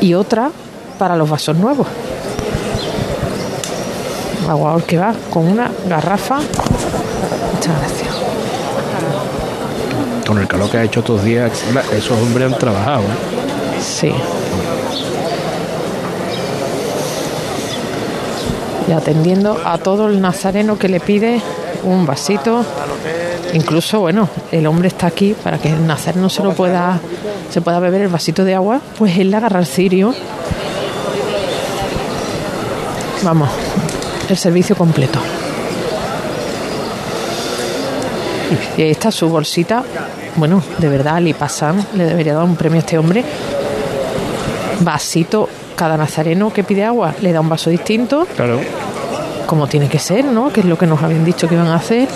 y otra para los vasos nuevos. Aguador que va con una garrafa. Muchas gracias. Con el calor que ha hecho estos días, esos hombres han trabajado. ¿eh? Sí. Y atendiendo a todo el nazareno que le pide un vasito. Incluso, bueno, el hombre está aquí para que el nazareno se lo pueda, se pueda beber el vasito de agua, pues él agarra el cirio. Vamos, el servicio completo. Y ahí está su bolsita. Bueno, de verdad, Ali Pasan le debería dar un premio a este hombre. Vasito, cada nazareno que pide agua le da un vaso distinto. Claro. Como tiene que ser, ¿no? Que es lo que nos habían dicho que iban a hacer.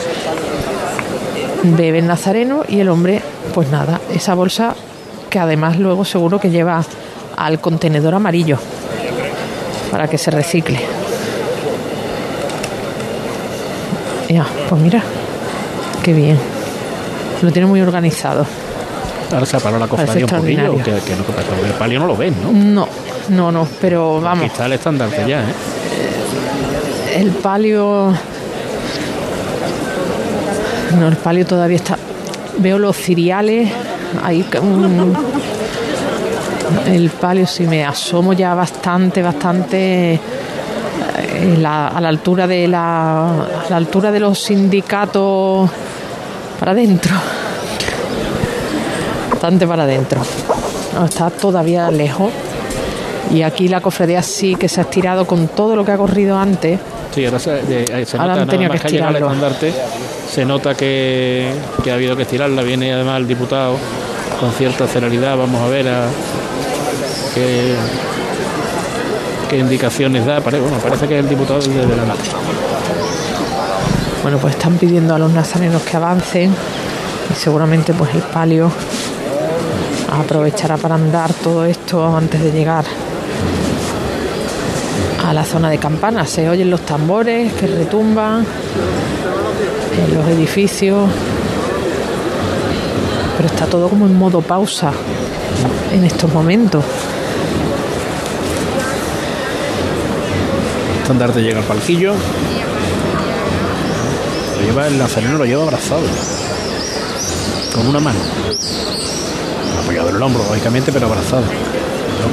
Bebe el nazareno y el hombre, pues nada, esa bolsa que además luego seguro que lleva al contenedor amarillo para que se recicle. Ya, pues mira, qué bien. Lo tiene muy organizado. Ahora se parado la cofradía un poquillo, que, que, no, el palio no lo ven, ¿no? No, no, no, pero vamos. Aquí está el estandarte ya, ¿eh? El palio. No, el palio todavía está. Veo los ciriales. Ahí. un- el palio, si me asomo ya bastante, bastante. eh, a la altura de la, a la altura de los sindicatos para adentro bastante para adentro está todavía lejos y aquí la cofradía sí que se ha estirado con todo lo que ha corrido antes Sí, ahora se, de- se Ahora nota han nada tenido más que estandarte, se nota que, que ha habido que estirarla. Viene además el diputado con cierta celeridad. Vamos a ver a qué, qué indicaciones da. Pare- bueno, parece que es el diputado desde delante. bueno pues están pidiendo a los nazarenos que avancen y seguramente pues el palio aprovechará para andar todo esto antes de llegar a la zona de campanas se oyen los tambores que retumban en los edificios pero está todo como en modo pausa en estos momentos El estandarte llega al palquillo. Lo lleva el nazareno, lo lleva abrazado. Con una mano. Apoyado en el hombro, lógicamente, pero abrazado.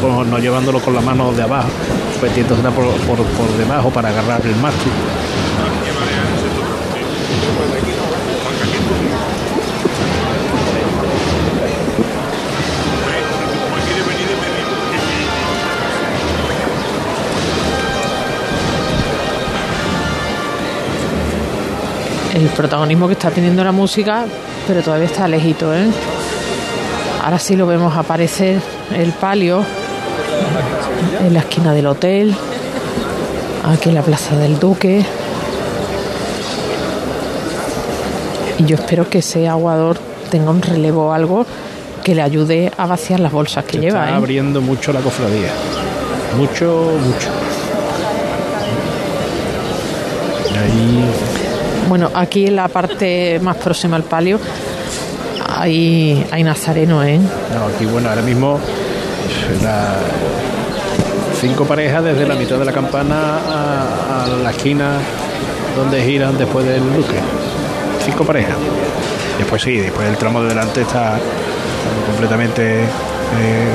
No, no llevándolo con la mano de abajo, metiéndosela por, por, debajo para agarrar el mástil. el protagonismo que está teniendo la música, pero todavía está lejito, ¿eh? Ahora sí lo vemos aparecer el palio en la esquina del hotel, aquí en la plaza del Duque. Y yo espero que ese aguador tenga un relevo o algo que le ayude a vaciar las bolsas que Se lleva. está ¿eh? abriendo mucho la cofradía. Mucho, mucho. Ahí Bueno, aquí en la parte más próxima al palio hay, hay nazareno, ¿eh? No, aquí bueno, ahora mismo la- cinco parejas desde la mitad de la campana a, a la esquina donde giran después del duque. Cinco parejas. Después sí, después el tramo de delante está, está completamente eh,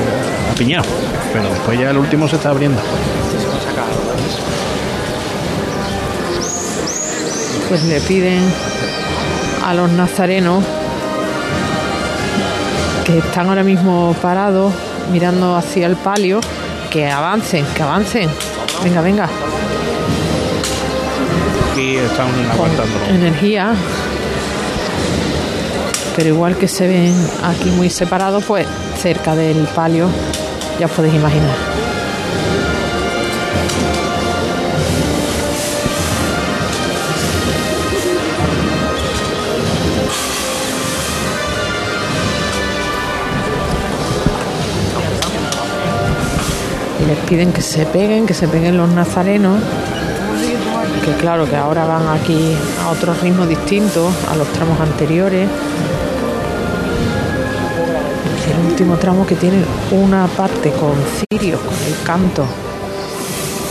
apiñado. Pero después ya el último se está abriendo. pues le piden a los nazarenos que están ahora mismo parados mirando hacia el palio que avancen, que avancen. Venga, venga, Aquí están aguantándolo. energía. Pero igual que se ven aquí muy separados, pues cerca del palio, ya os podéis imaginar. Les piden que se peguen, que se peguen los nazarenos que claro que ahora van aquí a otro ritmo distinto a los tramos anteriores El último tramo que tiene una parte con cirios, con el canto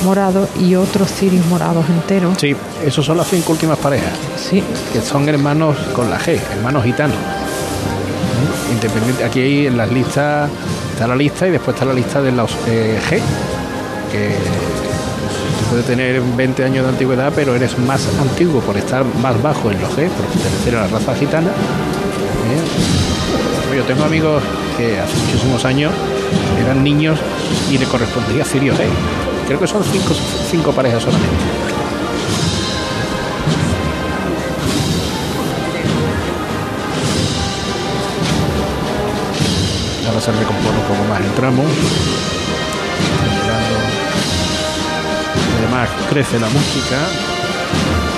morado y otros cirios morados enteros. Sí, esos son las cinco últimas parejas. Sí. Que son hermanos con la G, hermanos gitanos. Independiente, aquí en las listas está la lista y después está la lista de los eh, G, que puede tener 20 años de antigüedad, pero eres más antiguo por estar más bajo en los G, por pertenecer a la raza gitana. ¿eh? Yo tengo amigos que hace muchísimos años eran niños y le correspondía Sirio G. Creo que son cinco, cinco parejas solamente. Ahora se recompone un poco más el tramo. Además crece la música,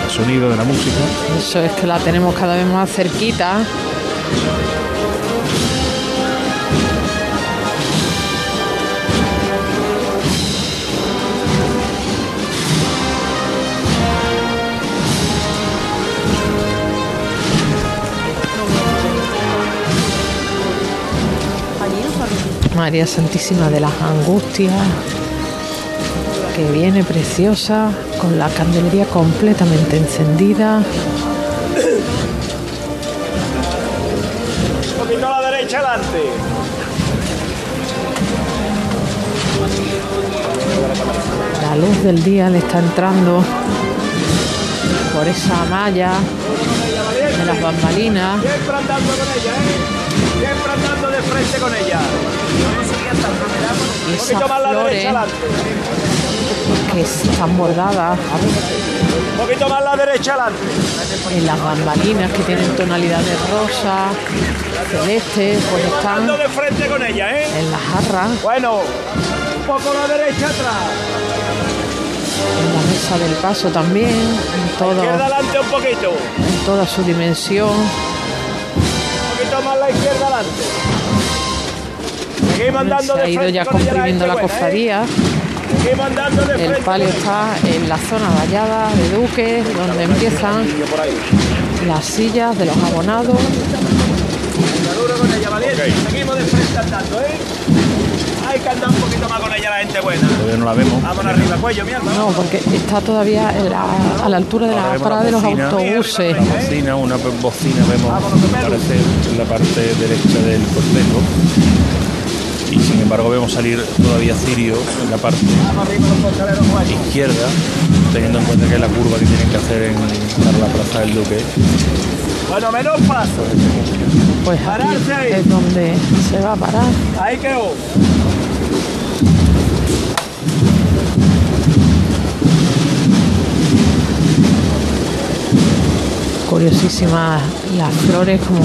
el sonido de la música. Eso es que la tenemos cada vez más cerquita. María Santísima de las Angustias, que viene preciosa, con la candelería completamente encendida. Un poquito a la derecha adelante. La luz del día le está entrando por esa malla de las bambalinas. Siempre andando con ella, ¿eh? Siempre andando de frente con ella. Y Un esas poquito más la flores derecha adelante. que están bordadas Un poquito más la derecha adelante. en las bambalinas que tienen tonalidades rosa, celeste, pues están de frente con ella, ¿eh? en la jarra, Bueno, un poco a la derecha atrás. en la mesa del paso también, en, todo, adelante un poquito. Un en toda su dimensión. poquito más la izquierda adelante. Se ha ido ya comprimiendo la ¿eh? cofradía. El palio está en la zona vallada de Duque, donde empiezan las sillas de los abonados. Duro con ella, valiente. Seguimos de frente andando, ¿eh? Hay que andar un poquito más con ella la gente buena. Todavía no la vemos. Arriba, cuello. No, porque está todavía en la- a la altura de la parada de los autobuses. Bocina, una bocina vemos aparecer en la parte derecha del cortejo. Y sin embargo vemos salir todavía Cirio en la parte izquierda, teniendo en cuenta que es la curva que tienen que hacer en la plaza del Duque. Bueno, menos paso. Pues Pararse ahí. es donde se va a parar. Ahí quedó. Curiosísimas las flores, como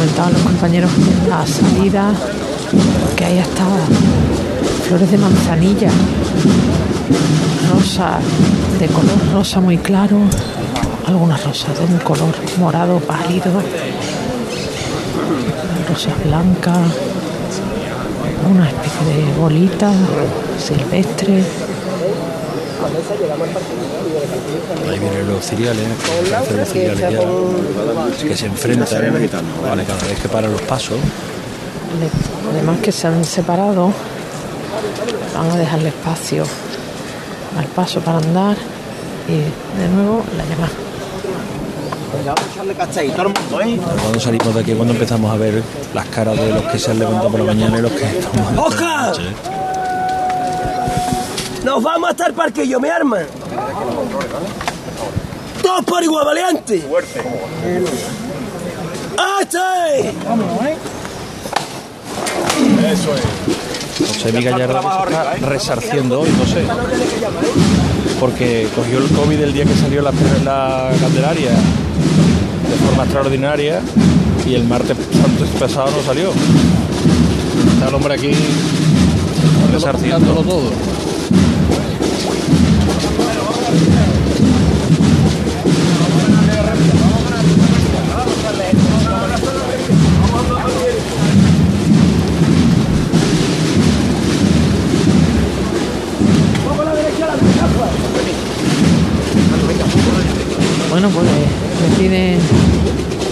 comentaban los compañeros la salida, que hay hasta flores de manzanilla, rosas de color rosa muy claro, algunas rosas de un color morado pálido, rosas blancas, una especie de bolita silvestre. Ahí vienen los ciriales, los ciriales ya, que se enfrentan vale, cada vez que paran los pasos. Además que se han separado, van a dejarle espacio al paso para andar y de nuevo la llamada. Cuando salimos de aquí, cuando empezamos a ver las caras de los que se han levantado por la mañana y los que estamos ¡Oscar! Nos vamos hasta el parquillo, mi arma. Todos por igual, valiente. Fuerte. ¡Este! José Miguel Gallardo está resarciendo hoy, no sé. Porque cogió el COVID el día que salió la, la Candelaria de forma extraordinaria y el martes santo pasado no salió. Está el hombre aquí Resarciendo. dándolo todo. Bueno, pues le piden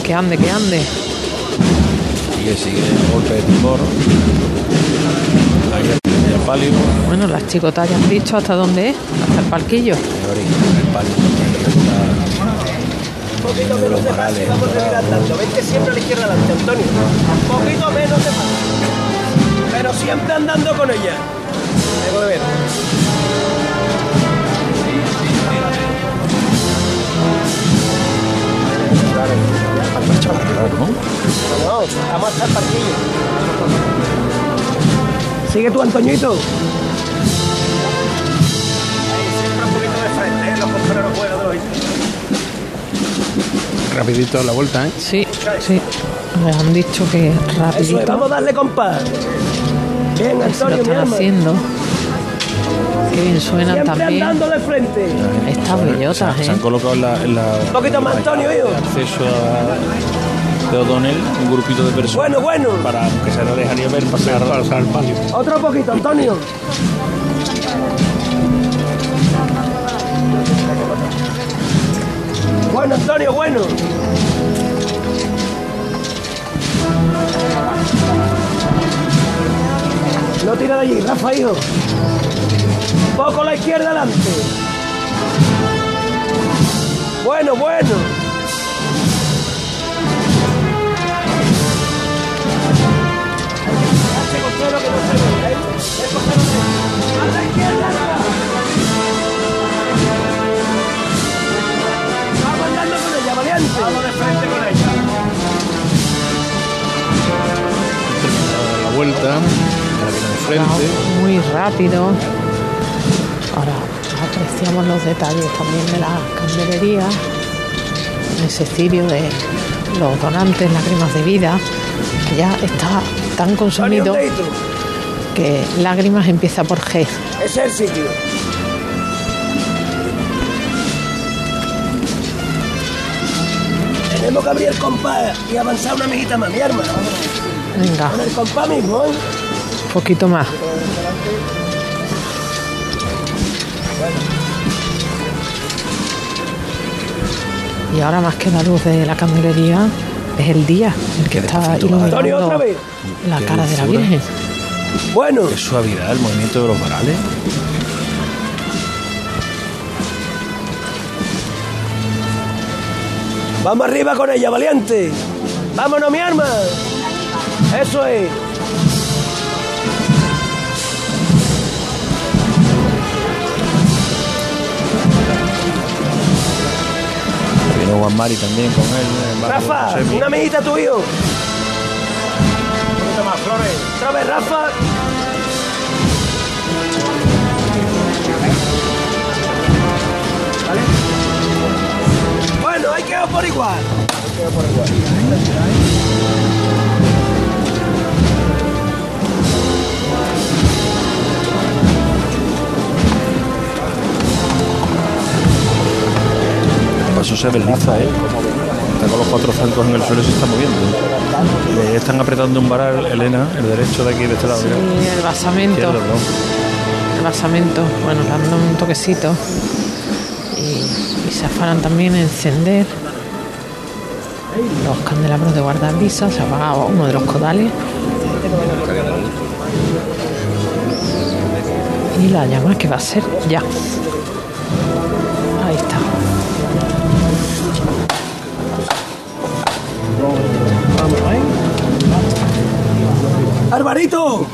que ande, que ande. Y Sigue, sigue el golpe de timor. Ahí el, palio. Bueno, las chicotas ya han dicho hasta dónde es, hasta el palquillo. El palio. Un poquito menos de paso, vamos a seguir andando. Vente siempre a la izquierda adelante, Antonio. Un poquito menos de paso. Pero siempre andando con ella. El parquillo. Sigue tú, Antoñito. Ahí, siempre un poquito de frente, los contrarios fuera de los Rapidito la vuelta, ¿eh? Sí, sí. Les han dicho que Eso es, rapidito vamos a darle compás. Bien, lo Antonio, mi están alma. haciendo. Qué bien suenan Siempre también. andando de frente. Estas Se, bellotas, se han ¿eh? colocado en la, en la Un poquito más, Antonio, hijo. acceso a, de O'Donnell, un grupito de personas. Bueno, bueno. Para que se la dejaría ver pasar. Pasar el palio. Otro poquito, Antonio. Bueno, Antonio, bueno. No tira de allí, Rafa, hijo. Poco la izquierda adelante. Bueno, bueno. Que ¿eh? A la izquierda. Vamos andando con ella, valiente. Vamos de frente con ella. La vuelta. La viene de frente. Muy rápido. Ahora apreciamos los detalles también de la candelería. Ese cirio de los donantes, lágrimas de vida, que ya está tan consumido que lágrimas empieza por G. Es el sitio. Tenemos que abrir el compás y avanzar una mijita más, mi arma. Venga, Con el compás mismo, ¿eh? un poquito más. Y ahora más que la luz de la candelería es el día el que está Antonio, otra iluminando vez. la Qué cara de la. Virgen. Bueno, Qué suavidad el movimiento de los varales. vamos arriba con ella, valiente. Vámonos, mi arma. Eso es. Juan Mari también con él. barrio Rafa, una mijita tu hijo. Un poquito más, Flores. Otra vez, Rafa. ¿Vale? Bueno, hay que ir por igual. Paso se desliza, ¿eh? Está con los cuatro zancos en el suelo y se está moviendo. Le están apretando un varal, Elena, el derecho de aquí, de este lado. mira. Y el basamento, el basamento, bueno, le dan un toquecito. Y, y se afanan también a encender los candelabros de guardabrisas. Se apaga uno de los codales. Y la llama que va a ser ya. ¡Alvarito!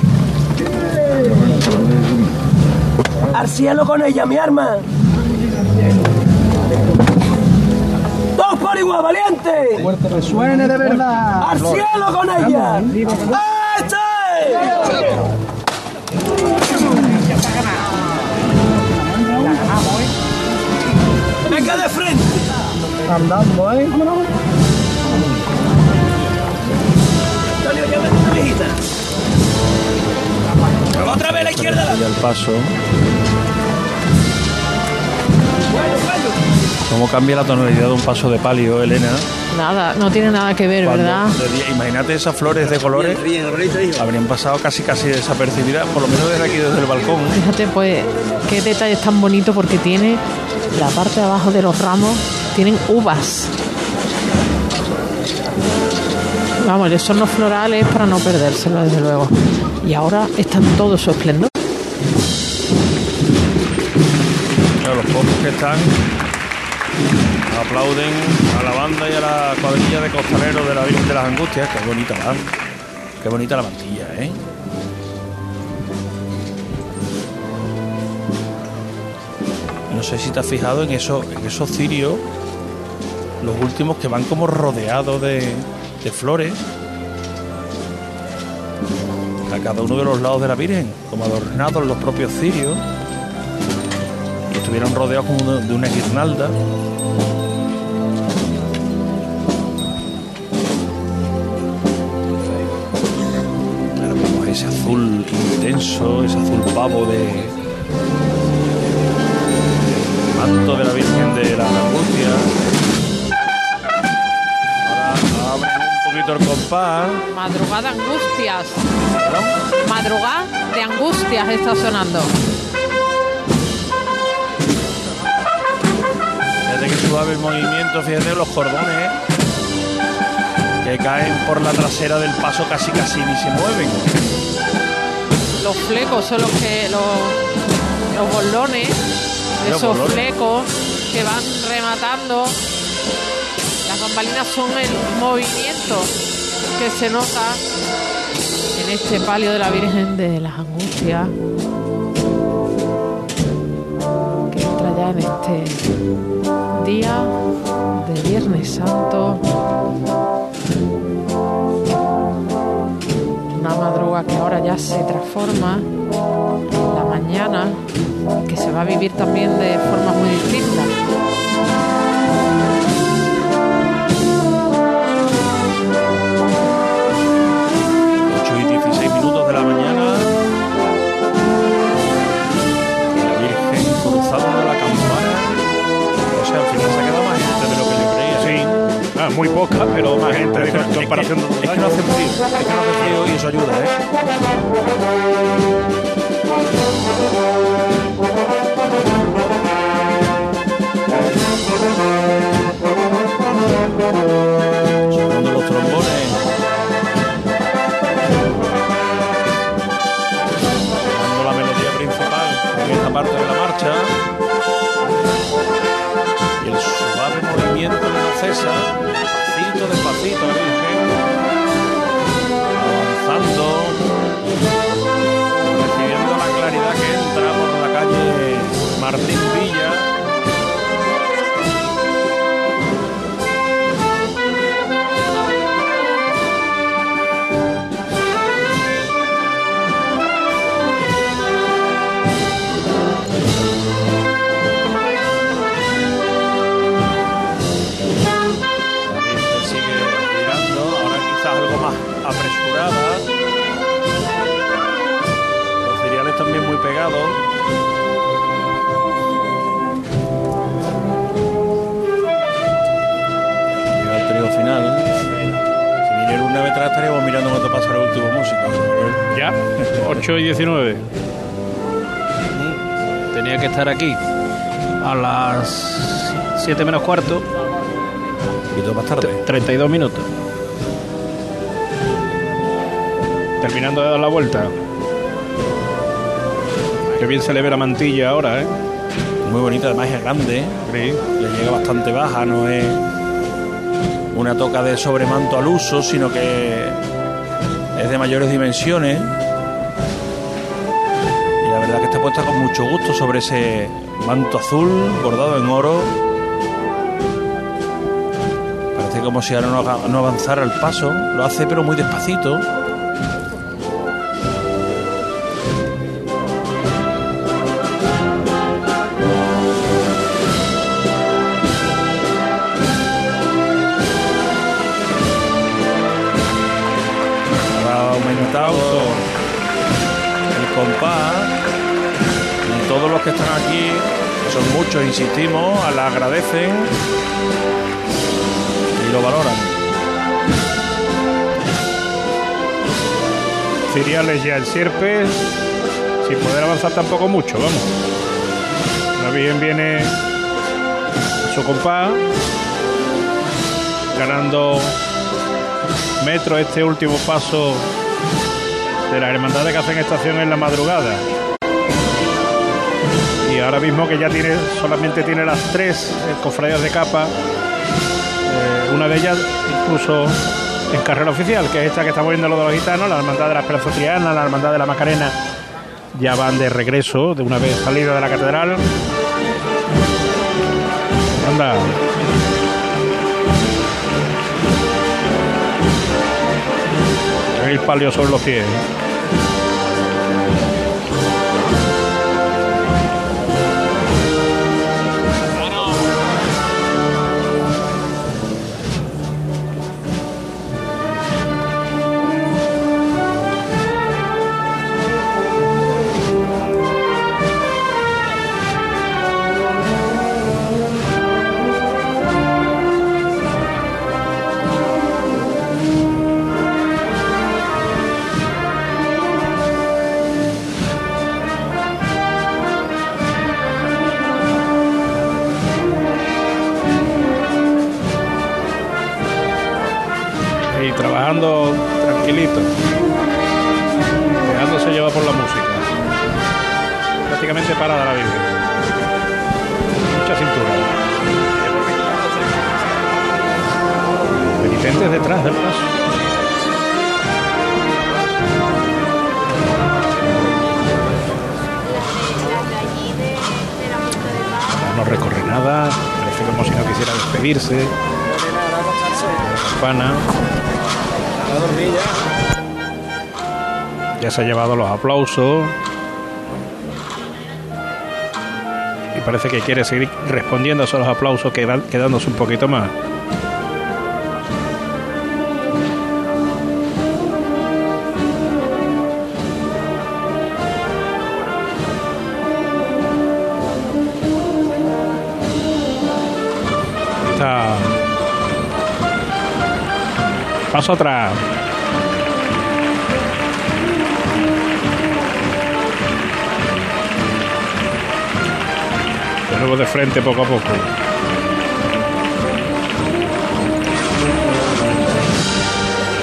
¡Al cielo con ella, mi arma! ¡Dos por igual, valiente! Fuerte resuene de verdad. ¡Al cielo con ella! ¡Este! ¡Venga de frente! Andando, ¿eh? Antonio, llámate una mijita. Izquierda. Y al paso. ¿Cómo cambia la tonalidad de un paso de palio, Elena? Nada, no tiene nada que ver, Cuando ¿verdad? Imagínate esas flores de colores. Habrían pasado casi casi desapercibidas, por lo menos desde aquí, desde el balcón. Fíjate, pues, qué detalle tan bonito porque tiene la parte de abajo de los ramos, tienen uvas. Vamos, esos no florales para no perdérselo, desde luego. Y ahora están todo su esplendor. Los pocos que están aplauden a la banda y a la cuadrilla de costaleros de la Virgen de las Angustias. Qué bonita va. Qué bonita la mantilla, ¿eh? No sé si te has fijado en, eso, en esos cirios, los últimos que van como rodeados de, de flores a cada uno de los lados de la Virgen, como adornados los propios cirios y estuvieron rodeados como de una guirnalda. Ahora vemos ese azul intenso, ese azul pavo de manto de la Virgen de la Angustia. Compás. Madrugada angustias. ¿no? Madrugada de angustias está sonando. Fíjate que suave el movimiento, fíjate los cordones que caen por la trasera del paso casi casi ni se mueven. Los flecos son los que los, los bolones, Los esos bolones. flecos que van rematando. Las bambalinas son el movimiento que se nota en este palio de la Virgen de las Angustias. Que entra ya en este día de Viernes Santo. Una madruga que ahora ya se transforma en la mañana, que se va a vivir también de forma muy distinta. Comparación cuarto, Y todo más tarde. 32 minutos. Terminando de dar la vuelta. Qué bien se le ve la mantilla ahora, ¿eh? Muy bonita, además es grande. ¿eh? Sí. le llega bastante baja, no es una toca de sobremanto al uso, sino que es de mayores dimensiones. Y la verdad que está puesta con mucho gusto sobre ese manto azul bordado en oro. Como si ahora no, no avanzara el paso. Lo hace pero muy despacito. El compás y todos los que están aquí, son muchos, insistimos, la agradecen lo valoran. Ciriales ya el Sierpes, sin poder avanzar tampoco mucho, vamos. La Virgen viene su compás, ganando metro este último paso de las hermandades que hacen estación en la madrugada. Y ahora mismo que ya tiene solamente tiene las tres cofradías de capa, una de ellas incluso en carrera oficial, que es esta que estamos viendo los de los gitanos, la hermandad de la Esperanza la hermandad de la Macarena, ya van de regreso de una vez salida de la catedral. Anda. El palio sobre los pies. Aplausos. Y parece que quiere seguir respondiendo a esos aplausos, quedándose un poquito más. Paso atrás. Nuevo de frente poco a poco.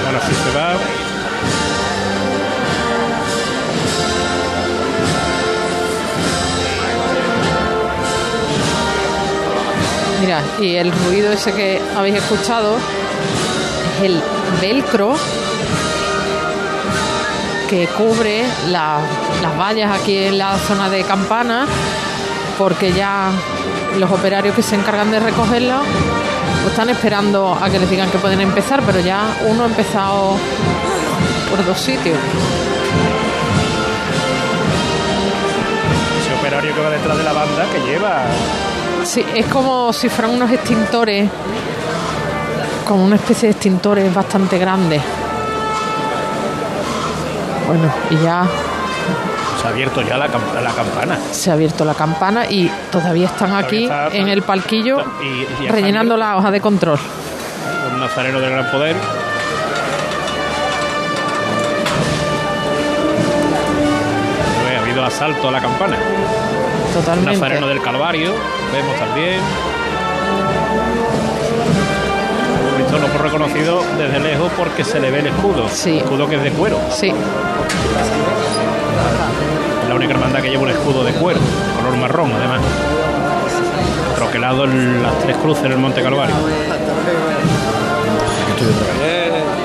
Ahora sí se va. Mira, y el ruido ese que habéis escuchado es el velcro que cubre la- las vallas aquí en la zona de campana, porque ya los operarios que se encargan de recogerla pues están esperando a que les digan que pueden empezar, pero ya uno ha empezado por dos sitios. Ese operario que va detrás de la banda que lleva. Sí, es como si fueran unos extintores, como una especie de extintores bastante grandes. Bueno, y ya Se ha abierto ya la, cam- la campana. se ha abierto la campana y todavía están aquí está- en el palquillo y- y rellenando la hoja de control. Un nazareno del gran poder. Pues ha habido asalto a la campana. Un Totalmente. nazareno del Calvario, vemos también. Esto lo hemos reconocido desde lejos porque se le ve el escudo. Sí. Escudo que es de cuero. Sí, La única hermandad que lleva un escudo de cuero, color marrón además. Troquelado en las tres cruces en el Monte Calvario.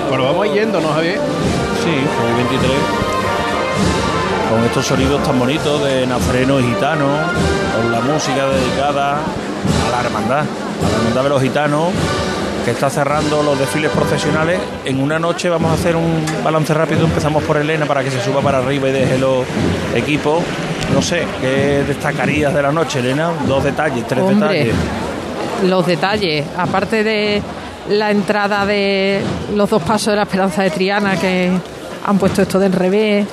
Bueno, vamos yendo, ¿no, Javier? Sí, hoy 23. Con estos sonidos tan bonitos de nazareno y gitano, con la música dedicada a la hermandad, a la hermandad de los gitanos, que está cerrando los desfiles profesionales. En una noche vamos a hacer un balance rápido, empezamos por Elena para que se suba para arriba y deje los equipos. No sé, ¿qué destacarías de la noche, Elena? Dos detalles, tres Hombre, detalles. los detalles, aparte de la entrada de los dos pasos de la Esperanza de Triana que han puesto esto del revés.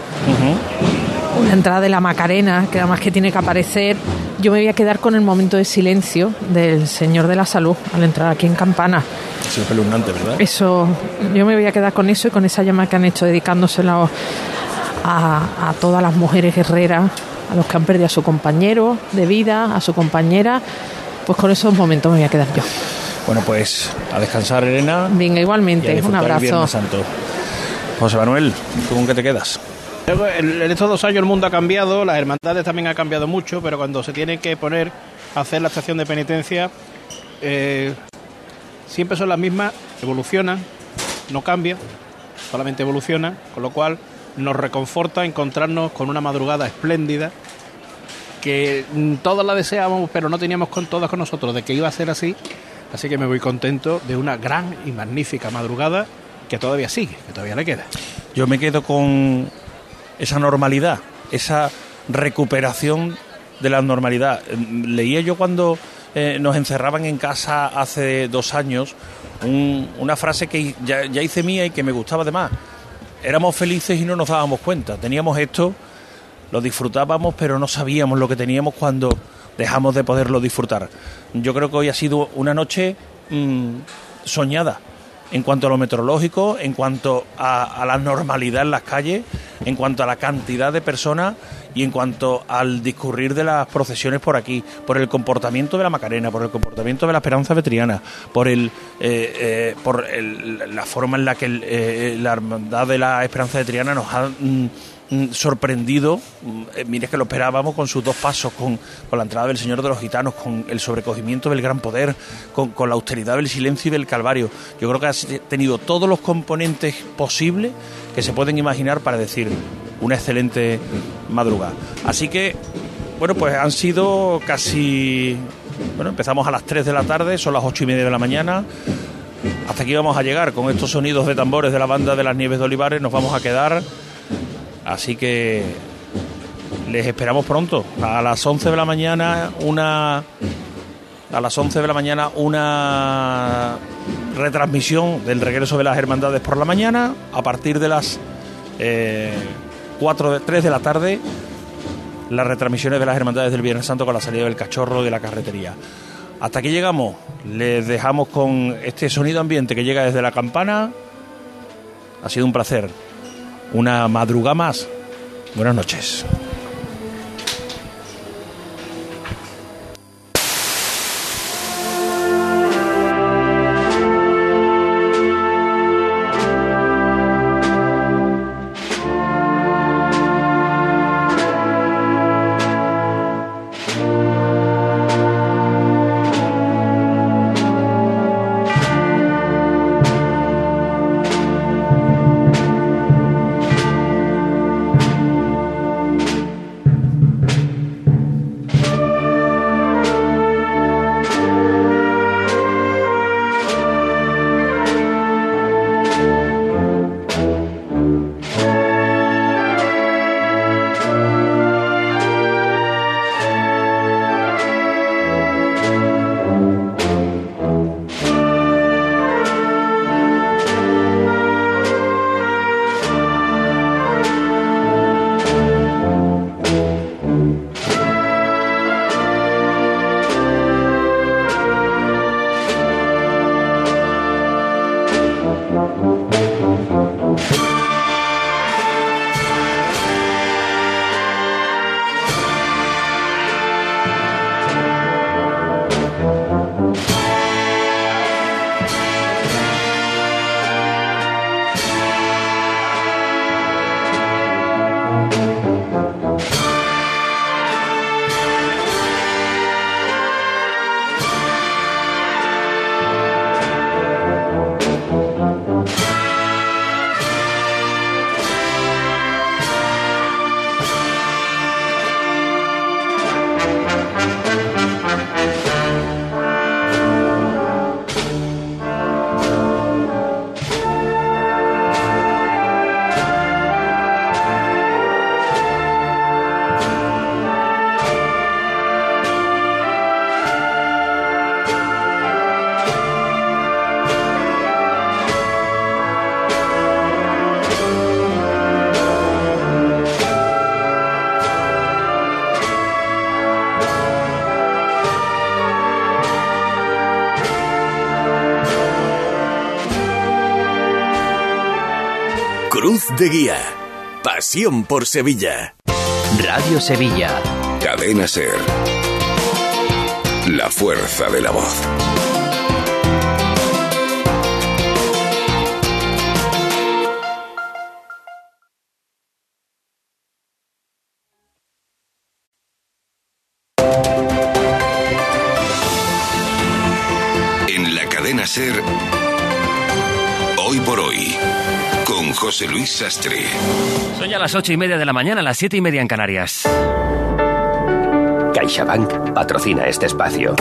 Una entrada de la Macarena, que además que tiene que aparecer. Yo me voy a quedar con el momento de silencio del Señor de la Salud al entrar aquí en Campana. Sí, espeluznante, ¿verdad? Eso, yo me voy a quedar con eso y con esa llama que han hecho dedicándosela a, a todas las mujeres guerreras, a los que han perdido a su compañero de vida, a su compañera. Pues con esos momentos me voy a quedar yo. Bueno, pues a descansar, Elena. Venga, y a igualmente. Un el abrazo. Viernes Santo. José Manuel, ¿tú con qué te quedas? En estos dos años el mundo ha cambiado, las hermandades también han cambiado mucho, pero cuando se tienen que poner a hacer la estación de penitencia, eh, siempre son las mismas, evolucionan, no cambian, solamente evolucionan, con lo cual nos reconforta encontrarnos con una madrugada espléndida que todas la deseábamos, pero no teníamos con todas con nosotros de que iba a ser así. Así que me voy contento de una gran y magnífica madrugada que todavía sigue, que todavía le queda. Yo me quedo con esa normalidad, esa recuperación de la normalidad. Eh, Leía yo cuando eh, nos encerraban en casa hace dos años un- una frase que ya, ya hice mía y que me gustaba además. Éramos felices y no nos dábamos cuenta. Teníamos esto, lo disfrutábamos, pero no sabíamos lo que teníamos cuando dejamos de poderlo disfrutar. Yo creo que hoy ha sido una noche mm, soñada en cuanto a lo meteorológico, en cuanto a, a la normalidad en las calles, en cuanto a la cantidad de personas y en cuanto al discurrir de las procesiones por aquí, por el comportamiento de la Macarena, por el comportamiento de la Esperanza Vetriana, por el, eh, eh, por el- la forma en la que eh, la hermandad de la Esperanza Vetriana nos ha mm, sorprendido. Mm, eh, mire que lo esperábamos con sus dos pasos, con, con la entrada del Señor de los Gitanos, con el sobrecogimiento del gran poder, con, con la austeridad del silencio y del Calvario. Yo creo que ha tenido todos los componentes posibles que se pueden imaginar para decir una excelente madrugada. Así que, bueno, pues han sido casi... Bueno, empezamos a las 3 de la tarde, son las 8 y media de la mañana. Hasta aquí vamos a llegar con estos sonidos de tambores de la banda de las Nieves de Olivares. Nos vamos a quedar. Así que les esperamos pronto. A las 11 de la mañana, una. A las 11 de la mañana, una retransmisión del regreso de las hermandades por la mañana. A partir de las eh, 4 de, 3 de la tarde, las retransmisiones de las hermandades del Viernes Santo con la salida del cachorro de la carretería. Hasta aquí llegamos. Les dejamos con este sonido ambiente que llega desde la campana. Ha sido un placer. Una madrugada más. Buenas noches. guía. Pasión por Sevilla. Radio Sevilla. Cadena Ser. La fuerza de la voz. En la cadena Ser. Con José Luis Sastre. Son ya las ocho y media de la mañana, las siete y media en Canarias. CaixaBank patrocina este espacio.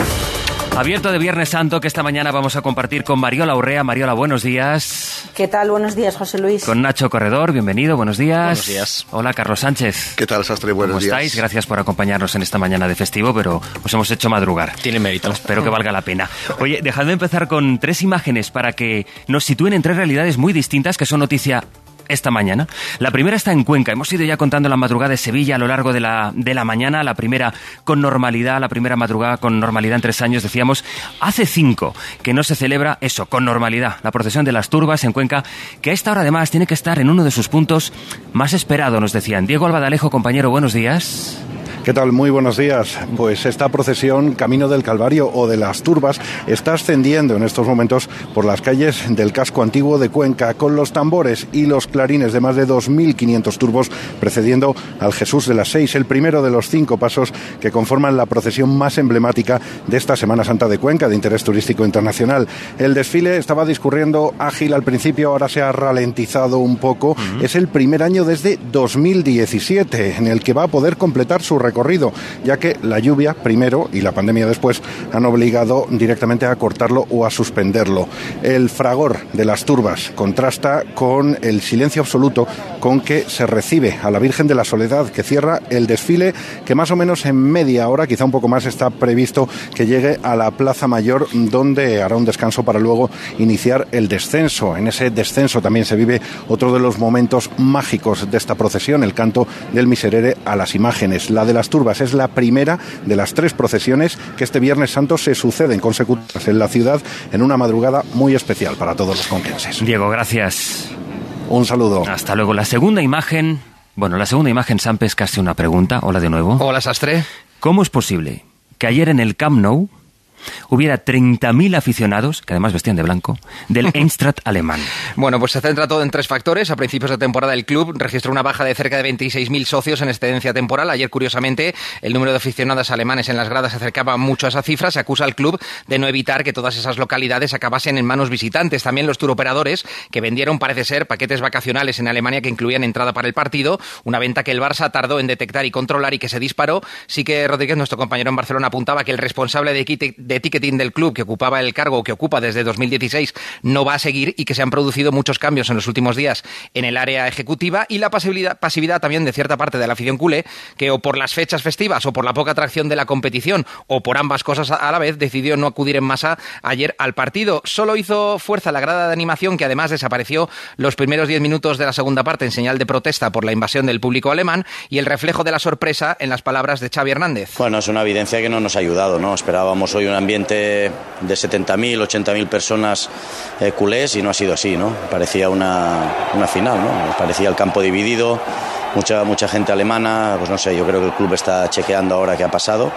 Abierto de Viernes Santo que esta mañana vamos a compartir con Mariola Urrea. Mariola, buenos días. ¿Qué tal? Buenos días, José Luis. Con Nacho Corredor, bienvenido, buenos días. Buenos días. Hola, Carlos Sánchez. ¿Qué tal, Sastre? Buenos ¿Cómo días. estáis? Gracias por acompañarnos en esta mañana de festivo, pero os hemos hecho madrugar. Tiene mérito. Espero que valga la pena. Oye, dejadme empezar con tres imágenes para que nos sitúen en tres realidades muy distintas que son noticia esta mañana. La primera está en Cuenca. Hemos ido ya contando la madrugada de Sevilla a lo largo de la, de la mañana. La primera con normalidad, la primera madrugada con normalidad en tres años, decíamos. Hace cinco que no se celebra eso, con normalidad. La procesión de las turbas en Cuenca, que a esta hora además tiene que estar en uno de sus puntos más esperado, nos decían. Diego Albadalejo, compañero, buenos días. ¿Qué tal? Muy buenos días. Pues esta procesión Camino del Calvario o de las Turbas está ascendiendo en estos momentos por las calles del casco antiguo de Cuenca con los tambores y los clarines de más de 2.500 turbos precediendo al Jesús de las Seis, el primero de los cinco pasos que conforman la procesión más emblemática de esta Semana Santa de Cuenca de interés turístico internacional. El desfile estaba discurriendo ágil al principio, ahora se ha ralentizado un poco. Es el primer año desde 2017 en el que va a poder completar su recorrido, ya que la lluvia primero y la pandemia después han obligado directamente a cortarlo o a suspenderlo. El fragor de las turbas contrasta con el silencio absoluto con que se recibe a la Virgen de la Soledad, que cierra el desfile, que más o menos en media hora, quizá un poco más, está previsto que llegue a la Plaza Mayor, donde hará un descanso para luego iniciar el descenso. En ese descenso también se vive otro de los momentos mágicos de esta procesión, el canto del miserere a las imágenes. La de las turbas es la primera de las tres procesiones que este Viernes Santo se suceden consecutivas en la ciudad en una madrugada muy especial para todos los conquenses. Diego, gracias. Un saludo. Hasta luego. La segunda imagen. Bueno, la segunda imagen, Sampe, es casi una pregunta. Hola de nuevo. Hola, Sastre. ¿Cómo es posible que ayer en el Camp Nou hubiera 30.000 aficionados, que además vestían de blanco, del Eintracht alemán. Bueno, pues se centra todo en tres factores. A principios de temporada el club registró una baja de cerca de 26.000 socios en excedencia temporal. Ayer, curiosamente, el número de aficionados alemanes en las gradas se acercaba mucho a esa cifra. Se acusa al club de no evitar que todas esas localidades acabasen en manos visitantes. También los turoperadores que vendieron, parece ser, paquetes vacacionales en Alemania que incluían entrada para el partido, una venta que el Barça tardó en detectar y controlar y que se disparó. Sí que Rodríguez, nuestro compañero en Barcelona, apuntaba que el responsable de, de ticketing del club que ocupaba el cargo que ocupa desde 2016 no va a seguir y que se han producido muchos cambios en los últimos días en el área ejecutiva y la pasividad, pasividad también de cierta parte de la afición culé que o por las fechas festivas o por la poca atracción de la competición o por ambas cosas a la vez decidió no acudir en masa ayer al partido. Solo hizo fuerza la grada de animación que además desapareció los primeros 10 minutos de la segunda parte en señal de protesta por la invasión del público alemán y el reflejo de la sorpresa en las palabras de Xavi Hernández. Bueno, es una evidencia que no nos ha ayudado, ¿no? Esperábamos hoy un ambiente de 70.000, 80.000 personas eh, culés y no ha sido así, ¿no? Parecía una, una final, ¿no? Parecía el campo dividido, mucha, mucha gente alemana, pues no sé, yo creo que el club está chequeando ahora qué ha pasado,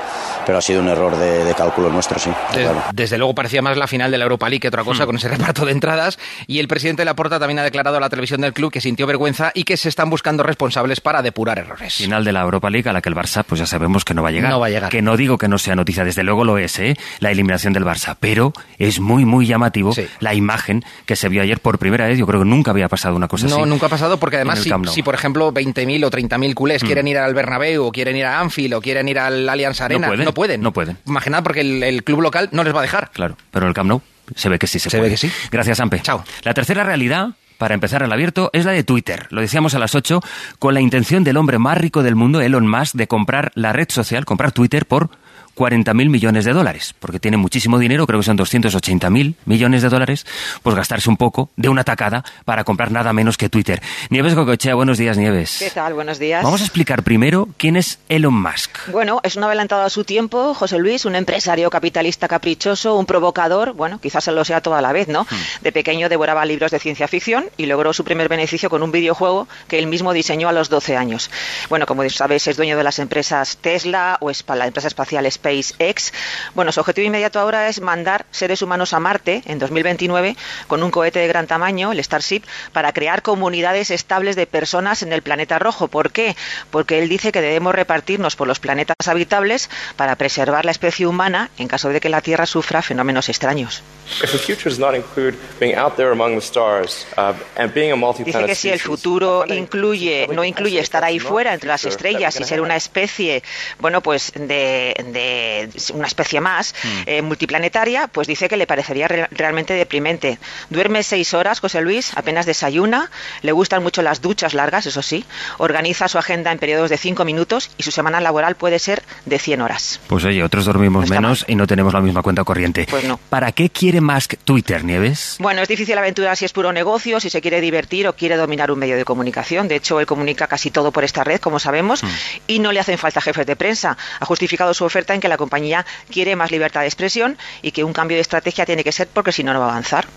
pero ha sido un error de, de cálculo nuestro, sí. Desde, claro. desde, luego parecía más la final de la Europa League que otra cosa, Hmm. con ese reparto de entradas, y el presidente de la Porta también ha declarado a la televisión del club que sintió vergüenza y que se están buscando responsables para depurar errores. Final de la Europa League a la que el Barça, pues ya sabemos que no va a llegar. No va a llegar. Que no digo que no sea noticia, desde luego lo es, ¿eh? La eliminación del Barça, pero es muy, muy llamativo Sí. la imagen que se vio ayer por primera vez. Yo creo que nunca había pasado una cosa No, así. nunca ha pasado porque además si, si, por ejemplo 20.000 o 30.000 culés Mm. quieren ir al Bernabéu o quieren ir a Anfield o quieren ir al Allianz Arena, pueden, no pueden. no pueden. Imaginad porque el, el club local no les va a dejar. Claro, pero el Camp Nou se ve que sí se, Se puede. ve que sí. Gracias, Ampe. Chao. La tercera realidad, para empezar el abierto, es la de Twitter. Lo decíamos a las 8, con la intención del hombre más rico del mundo, Elon Musk, de comprar la red social, comprar Twitter por 40.000 millones de dólares, porque tiene muchísimo dinero, creo que son 280.000 millones de dólares, pues gastarse un poco de una tacada para comprar nada menos que Twitter. Nieves Gocochea, buenos días, Nieves. ¿Qué tal? Buenos días. Vamos a explicar primero quién es Elon Musk. Bueno, es un adelantado a su tiempo, José Luis, un empresario capitalista caprichoso, un provocador, bueno, quizás se lo sea toda la vez, ¿no? Hmm. De pequeño devoraba libros de ciencia ficción y logró su primer beneficio con un videojuego que él mismo diseñó a los 12 años. Bueno, como sabéis, es dueño de las empresas Tesla o la empresa espacial SpaceX SpaceX. Bueno, su objetivo inmediato ahora es mandar seres humanos a Marte en 2029 con un cohete de gran tamaño, el Starship, para crear comunidades estables de personas en el planeta rojo. ¿Por qué? Porque él dice que debemos repartirnos por los planetas habitables para preservar la especie humana en caso de que la Tierra sufra fenómenos extraños. Dice que si el futuro incluye, no incluye estar ahí fuera entre las estrellas y ser una especie, bueno, pues de, una especie más mm. eh, multiplanetaria, pues dice que le parecería realmente deprimente. Duerme seis horas, José Luis, apenas desayuna, le gustan mucho las duchas largas, eso sí, organiza su agenda en periodos de cinco minutos y su semana laboral puede ser de 100 horas. Pues oye, otros dormimos menos y no tenemos la misma cuenta corriente. Pues no. ¿Para qué quiere Musk Twitter, Nieves? Bueno, es difícil aventurar si es puro negocio, si se quiere divertir o quiere dominar un medio de comunicación. De hecho, él comunica casi todo por esta red, como sabemos, mm. y no le hacen falta jefes de prensa. Ha justificado su oferta en que la compañía quiere más libertad de expresión y que un cambio de estrategia tiene que ser porque si no, no va a avanzar.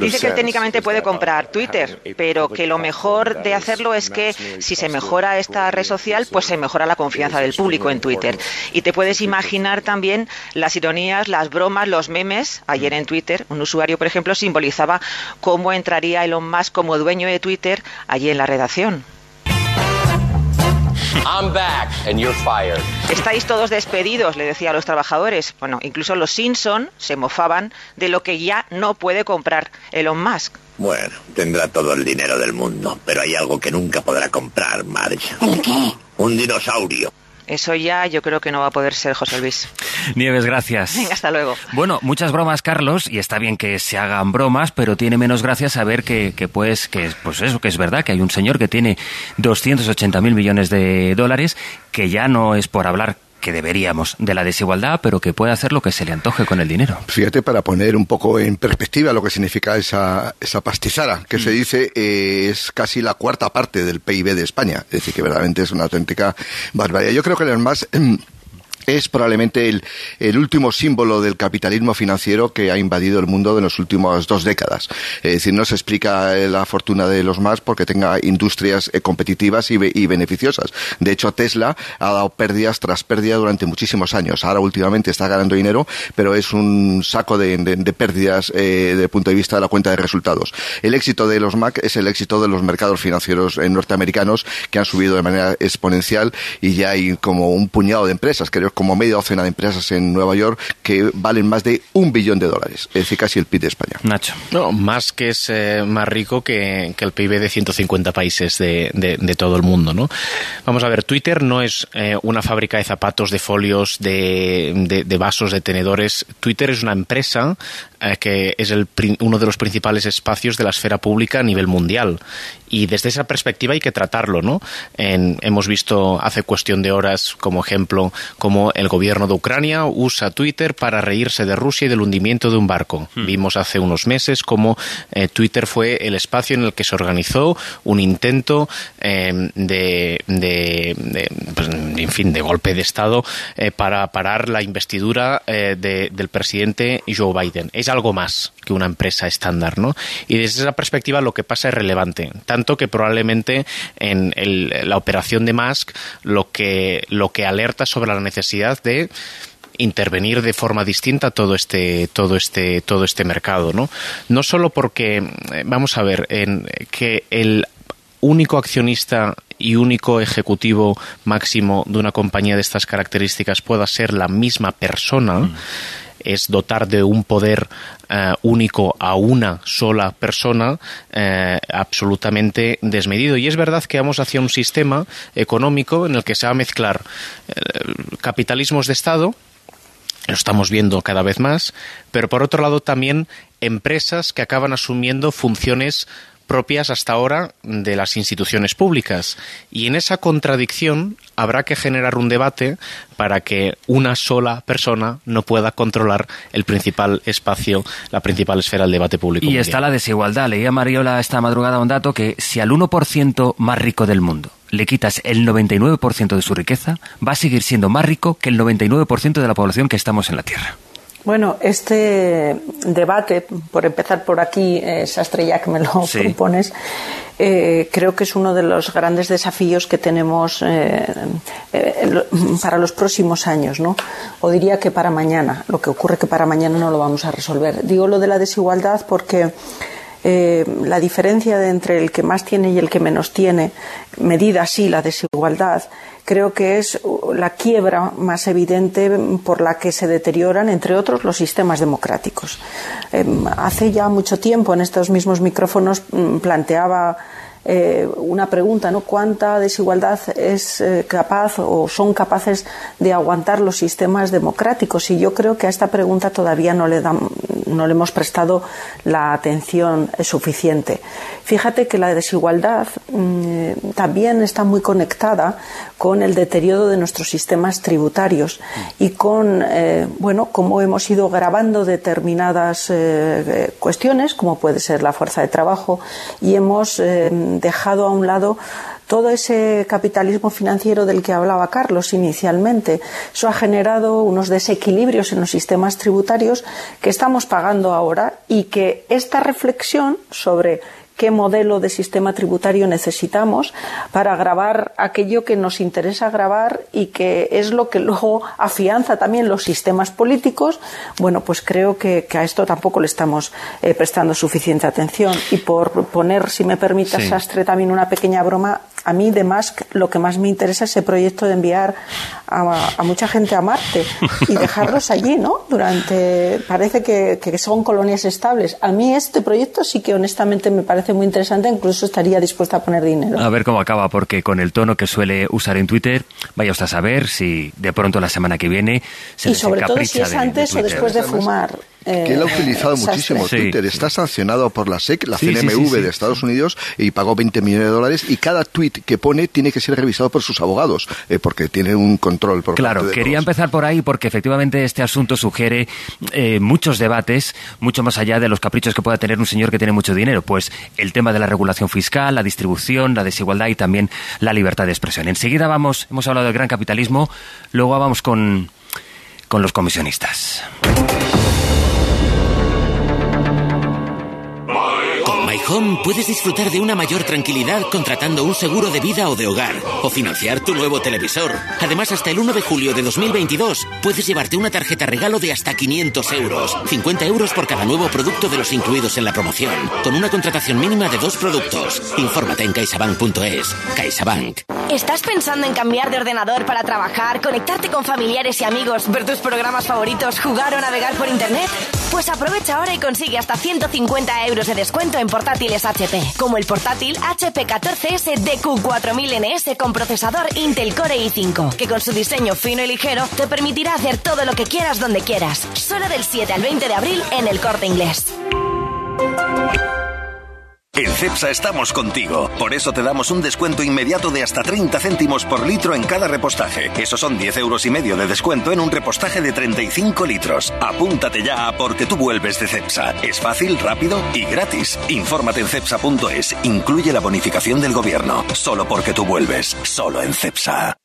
Dice que técnicamente puede comprar Twitter, pero que lo mejor de hacerlo es que si se mejora esta red social, pues se mejora la confianza del público en Twitter. Y te puedes imaginar también las ironías, las bromas, los memes. Ayer en Twitter, un usuario, por ejemplo, simbolizaba cómo entraría Elon Musk como dueño de Twitter allí en la redacción. I'm back and you're fired. Estáis todos despedidos, le decía a los trabajadores. Bueno, incluso los Simpson se mofaban de lo que ya no puede comprar Elon Musk. Bueno, tendrá todo el dinero del mundo, pero hay algo que nunca podrá comprar, Marge. ¿El qué? Un dinosaurio. Eso ya yo creo que no va a poder ser, José Luis. Nieves, gracias. Venga, hasta luego. Bueno, muchas bromas, Carlos, y está bien que se hagan bromas, pero tiene menos gracia saber que, que pues, que, pues eso, que es verdad, que hay un señor que tiene 280 mil millones de dólares, que ya no es por hablar que deberíamos de la desigualdad, pero que puede hacer lo que se le antoje con el dinero. Fíjate, para poner un poco en perspectiva lo que significa esa, esa pastizara, que se mm. dice eh, es casi la cuarta parte del PIB de España. Es decir, que verdaderamente es una auténtica barbaridad. Yo creo que además es probablemente el, último símbolo del capitalismo financiero que ha invadido el mundo de las últimas dos décadas. Es decir, no se explica eh, la fortuna de los más porque tenga industrias eh, competitivas y, beneficiosas. De hecho, Tesla ha dado pérdidas tras pérdida durante muchísimos años. Ahora últimamente está ganando dinero, pero es un saco de, de, pérdidas eh, desde el punto de vista de la cuenta de resultados. El éxito de los Mac es el éxito de los mercados financieros norteamericanos que han subido de manera exponencial y ya hay como un puñado de empresas. Creo como media docena de empresas en Nueva York que valen más de un billón de dólares, es decir, casi el PIB de España. Nacho. No, más que es eh, más rico que, el PIB de 150 países de, de, todo el mundo, ¿no? Vamos a ver, Twitter no es eh, una fábrica de zapatos, de folios, de, de, vasos, de tenedores. Twitter es una empresa eh, que es el, uno de los principales espacios de la esfera pública a nivel mundial. Y desde esa perspectiva hay que tratarlo, ¿no? hemos visto hace cuestión de horas, como ejemplo, cómo el gobierno de Ucrania usa Twitter para reírse de Rusia y del hundimiento de un barco. Hmm. Vimos hace unos meses cómo eh, Twitter fue el espacio en el que se organizó un intento em, de, pues, de, en fin, de golpe de Estado eh, para parar la investidura del presidente Joe Biden es algo más que una empresa estándar, ¿no? Y desde esa perspectiva lo que pasa es relevante, tanto que probablemente en la operación de Musk lo que, lo que alerta sobre la necesidad de intervenir de forma distinta todo este todo este todo este mercado no no solo porque eh, vamos a ver en que el único accionista y único ejecutivo máximo de una compañía de estas características pueda ser la misma persona mm es dotar de un poder eh, único a una sola persona eh, absolutamente desmedido. Y es verdad que vamos hacia un sistema económico en el que se va a mezclar eh, capitalismos de Estado, lo estamos viendo cada vez más, pero por otro lado también empresas que acaban asumiendo funciones propias hasta ahora de las instituciones públicas. Y en esa contradicción habrá que generar un debate para que una sola persona no pueda controlar el principal espacio, la principal esfera del debate público. Y está la desigualdad. Leía Mariola esta madrugada un dato que si al 1% más rico del mundo le quitas el 99% de su riqueza, va a seguir siendo más rico que el 99% de la población que estamos en la Tierra. Bueno, este debate, por empezar por aquí, esa estrella que me lo propones, eh, creo que es uno de los grandes desafíos que tenemos eh, eh, para los próximos años, ¿no? O diría que para mañana. Lo que ocurre que para mañana no lo vamos a resolver. Digo lo de la desigualdad porque la diferencia entre el que más tiene y el que menos tiene, medida así la desigualdad, creo que es la quiebra más evidente por la que se deterioran, entre otros, los sistemas democráticos. Em, hace ya mucho tiempo en estos mismos micrófonos mm, planteaba eh, una pregunta, ¿no? ¿Cuánta desigualdad es eh, capaz o son capaces de aguantar los sistemas democráticos? Y yo creo que a esta pregunta todavía no le, no le hemos prestado la atención suficiente. Fíjate que la desigualdad mm, también está muy conectada con el deterioro de nuestros sistemas tributarios y con, eh, bueno, cómo hemos ido grabando determinadas cuestiones, como puede ser la fuerza de trabajo, y hemos dejado a un lado todo ese capitalismo financiero del que hablaba Carlos inicialmente. Eso ha generado unos desequilibrios en los sistemas tributarios que estamos pagando ahora y que esta reflexión sobre qué modelo de sistema tributario necesitamos para grabar aquello que nos interesa grabar y que es lo que luego afianza también los sistemas políticos, bueno, pues creo que, a esto tampoco le estamos eh, prestando suficiente atención. Y por poner, si me permitas, Sastre, también una pequeña broma, a mí de Musk lo que más me interesa es ese proyecto de enviar a, mucha gente a Marte y dejarlos allí, ¿no? Durante, parece que, que son colonias estables. A mí este proyecto sí que honestamente me parece muy interesante, incluso estaría dispuesta a poner dinero. A ver cómo acaba, porque con el tono que suele usar en Twitter, vaya usted a saber si de pronto la semana que viene se Y sobre todo si es antes o después de fumar que él ha eh, utilizado muchísimo Twitter. Está sancionado por la SEC, la CNMV de Estados Unidos, y pagó 20 millones de dólares. Y cada tweet que pone tiene que ser revisado por sus abogados, eh, porque tiene un control. Por claro, quería empezar por ahí porque efectivamente este asunto sugiere eh, muchos debates, mucho más allá de los caprichos que pueda tener un señor que tiene mucho dinero. Pues el tema de la regulación fiscal, la distribución, la desigualdad y también la libertad de expresión. Enseguida vamos, hemos hablado del gran capitalismo, luego vamos con, con los comisionistas. Home puedes disfrutar de una mayor tranquilidad contratando un seguro de vida o de hogar o financiar tu nuevo televisor. Además, hasta el 1 de julio de 2022 puedes llevarte una tarjeta regalo de hasta 500 euros, 50 euros por cada nuevo producto de los incluidos en la promoción, con una contratación mínima de dos productos. Infórmate en caixabank.es. CaixaBank. ¿Estás pensando en cambiar de ordenador para trabajar, conectarte con familiares y amigos, ver tus programas favoritos, jugar o navegar por internet? Pues aprovecha ahora y consigue hasta 150 euros de descuento en portátiles HP, como el portátil HP 14S DQ4000NS con procesador Intel Core i5, que con su diseño fino y ligero te permitirá hacer todo lo que quieras donde quieras. Solo del 7 al 20 de abril en el corte inglés. En CEPSA estamos contigo. Por eso te damos un descuento inmediato de hasta 30 céntimos por litro en cada repostaje. Eso son 10 euros y medio de descuento en un repostaje de 35 litros. Apúntate ya porque tú vuelves de CEPSA. Es fácil, rápido y gratis. Infórmate en cepsa.es. Incluye la bonificación del gobierno. Solo porque tú vuelves. Solo en CEPSA.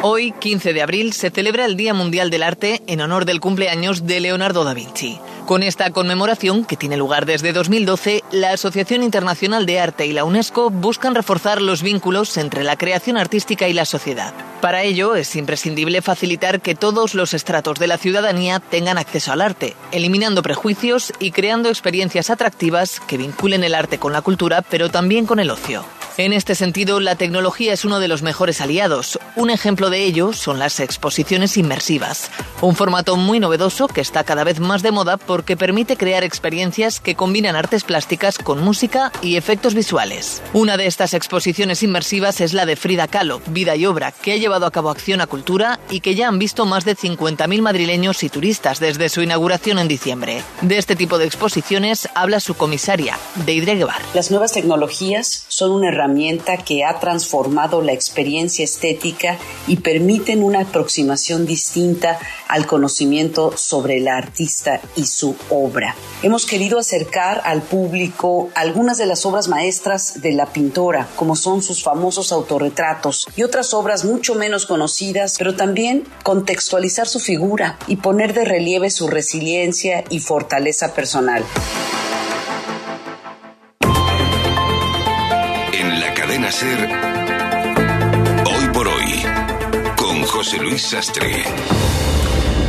Hoy, 15 de abril, se celebra el Día Mundial del Arte en honor del cumpleaños de Leonardo da Vinci. Con esta conmemoración, que tiene lugar desde 2012, la Asociación Internacional de Arte y la UNESCO buscan reforzar los vínculos entre la creación artística y la sociedad. Para ello, es imprescindible facilitar que todos los estratos de la ciudadanía tengan acceso al arte, eliminando prejuicios y creando experiencias atractivas que vinculen el arte con la cultura, pero también con el ocio. En este sentido, la tecnología es uno de los mejores aliados. Un ejemplo de ello son las exposiciones inmersivas, un formato muy novedoso que está cada vez más de moda porque permite crear experiencias que combinan artes plásticas con música y efectos visuales. Una de estas exposiciones inmersivas es la de Frida Kahlo, Vida y Obra, que ha llevado a cabo Acción a Cultura y que ya han visto más de 50.000 madrileños y turistas desde su inauguración en diciembre. De este tipo de exposiciones habla su comisaria, Deidre Guevara. Las nuevas tecnologías son una herramienta que ha transformado la experiencia estética y permiten una aproximación distinta al conocimiento sobre el artista y su obra. Hemos querido acercar al público algunas de las obras maestras de la pintora, como son sus famosos autorretratos y otras obras mucho menos conocidas, pero también contextualizar su figura y poner de relieve su resiliencia y fortaleza personal. Cadena Ser, hoy por hoy, con José Luis Sastre.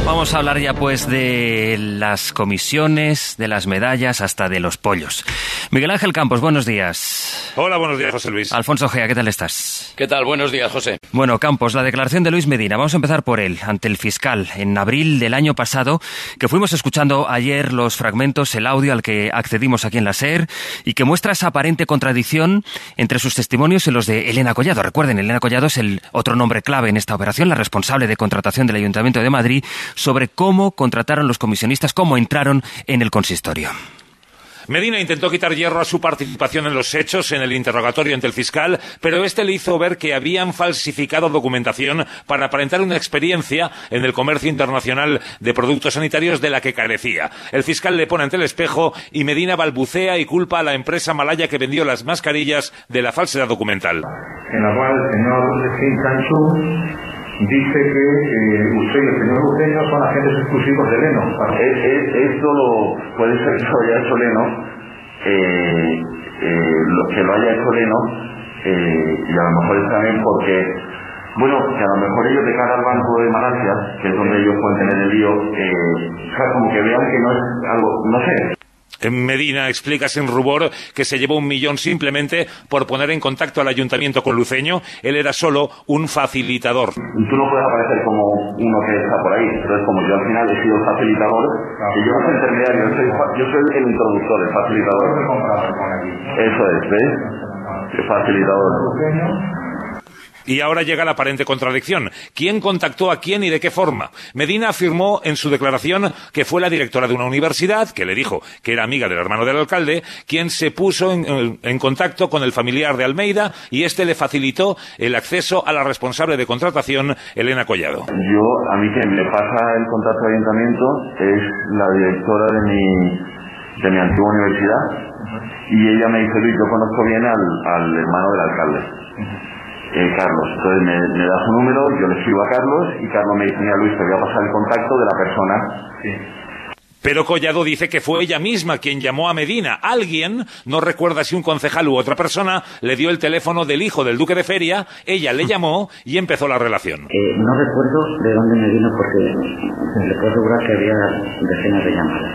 Vamos a hablar ya pues de las comisiones, de las medallas, hasta de los pollos. Miguel Ángel Campos, buenos días. Hola, buenos días, José Luis. Alfonso Gea, ¿qué tal estás? ¿Qué tal? Buenos días, José. Bueno, Campos, la declaración de Luis Medina. Vamos a empezar por él, ante el fiscal, en abril del año pasado, que fuimos escuchando ayer los fragmentos, el audio al que accedimos aquí en la SER, y que muestra esa aparente contradicción entre sus testimonios y los de Elena Collado. Recuerden, Elena Collado es el otro nombre clave en esta operación, la responsable de contratación del Ayuntamiento de Madrid, sobre cómo contrataron los comisionistas, cómo entraron en el consistorio. Medina intentó quitar hierro a su participación en los hechos en el interrogatorio ante el fiscal, pero este le hizo ver que habían falsificado documentación para aparentar una experiencia en el comercio internacional de productos sanitarios de la que carecía. El fiscal le pone ante el espejo y Medina balbucea y culpa a la empresa malaya que vendió las mascarillas de la falsedad documental. En la cual el señor dice que eh, usted y el señor Luceño son agentes exclusivos de Leno. esto lo puede ser que lo haya hecho Leno, eh, eh, que lo haya hecho Leno, y a lo mejor es también porque, bueno, que a lo mejor ellos de cara al Banco de Malasia, que es donde ellos pueden tener el lío, o sea, como que vean que no es algo, no sé, Medina explica sin rubor que se llevó un millón simplemente por poner en contacto al ayuntamiento con Luceño. Él era solo un facilitador. Tú no puedes aparecer como uno que está por ahí. Entonces, como yo al final he sido facilitador, y yo no soy intermediario, yo soy, yo soy el introductor, el facilitador. Eso es, ¿ves? El facilitador. Y ahora llega la aparente contradicción. ¿Quién contactó a quién y de qué forma? Medina afirmó en su declaración que fue la directora de una universidad, que le dijo que era amiga del hermano del alcalde, quien se puso en, contacto con el familiar de Almeida y este le facilitó el acceso a la responsable de contratación, Elena Collado. Yo, a mí quien me pasa el contacto de ayuntamiento es la directora de mi, de mi antigua universidad y ella me dice, Luis, yo conozco bien al hermano del alcalde. Eh, Carlos. Entonces me, da su número, yo le escribo a Carlos y Carlos me dice, mira Luis, te voy a pasar el contacto de la persona. Pero Collado dice que fue ella misma quien llamó a Medina. Alguien, no recuerda si un concejal u otra persona, le dio el teléfono del hijo del duque de Feria, ella le llamó y empezó la relación. Eh, no recuerdo de dónde me vino porque le puedo asegurar que había decenas de llamadas.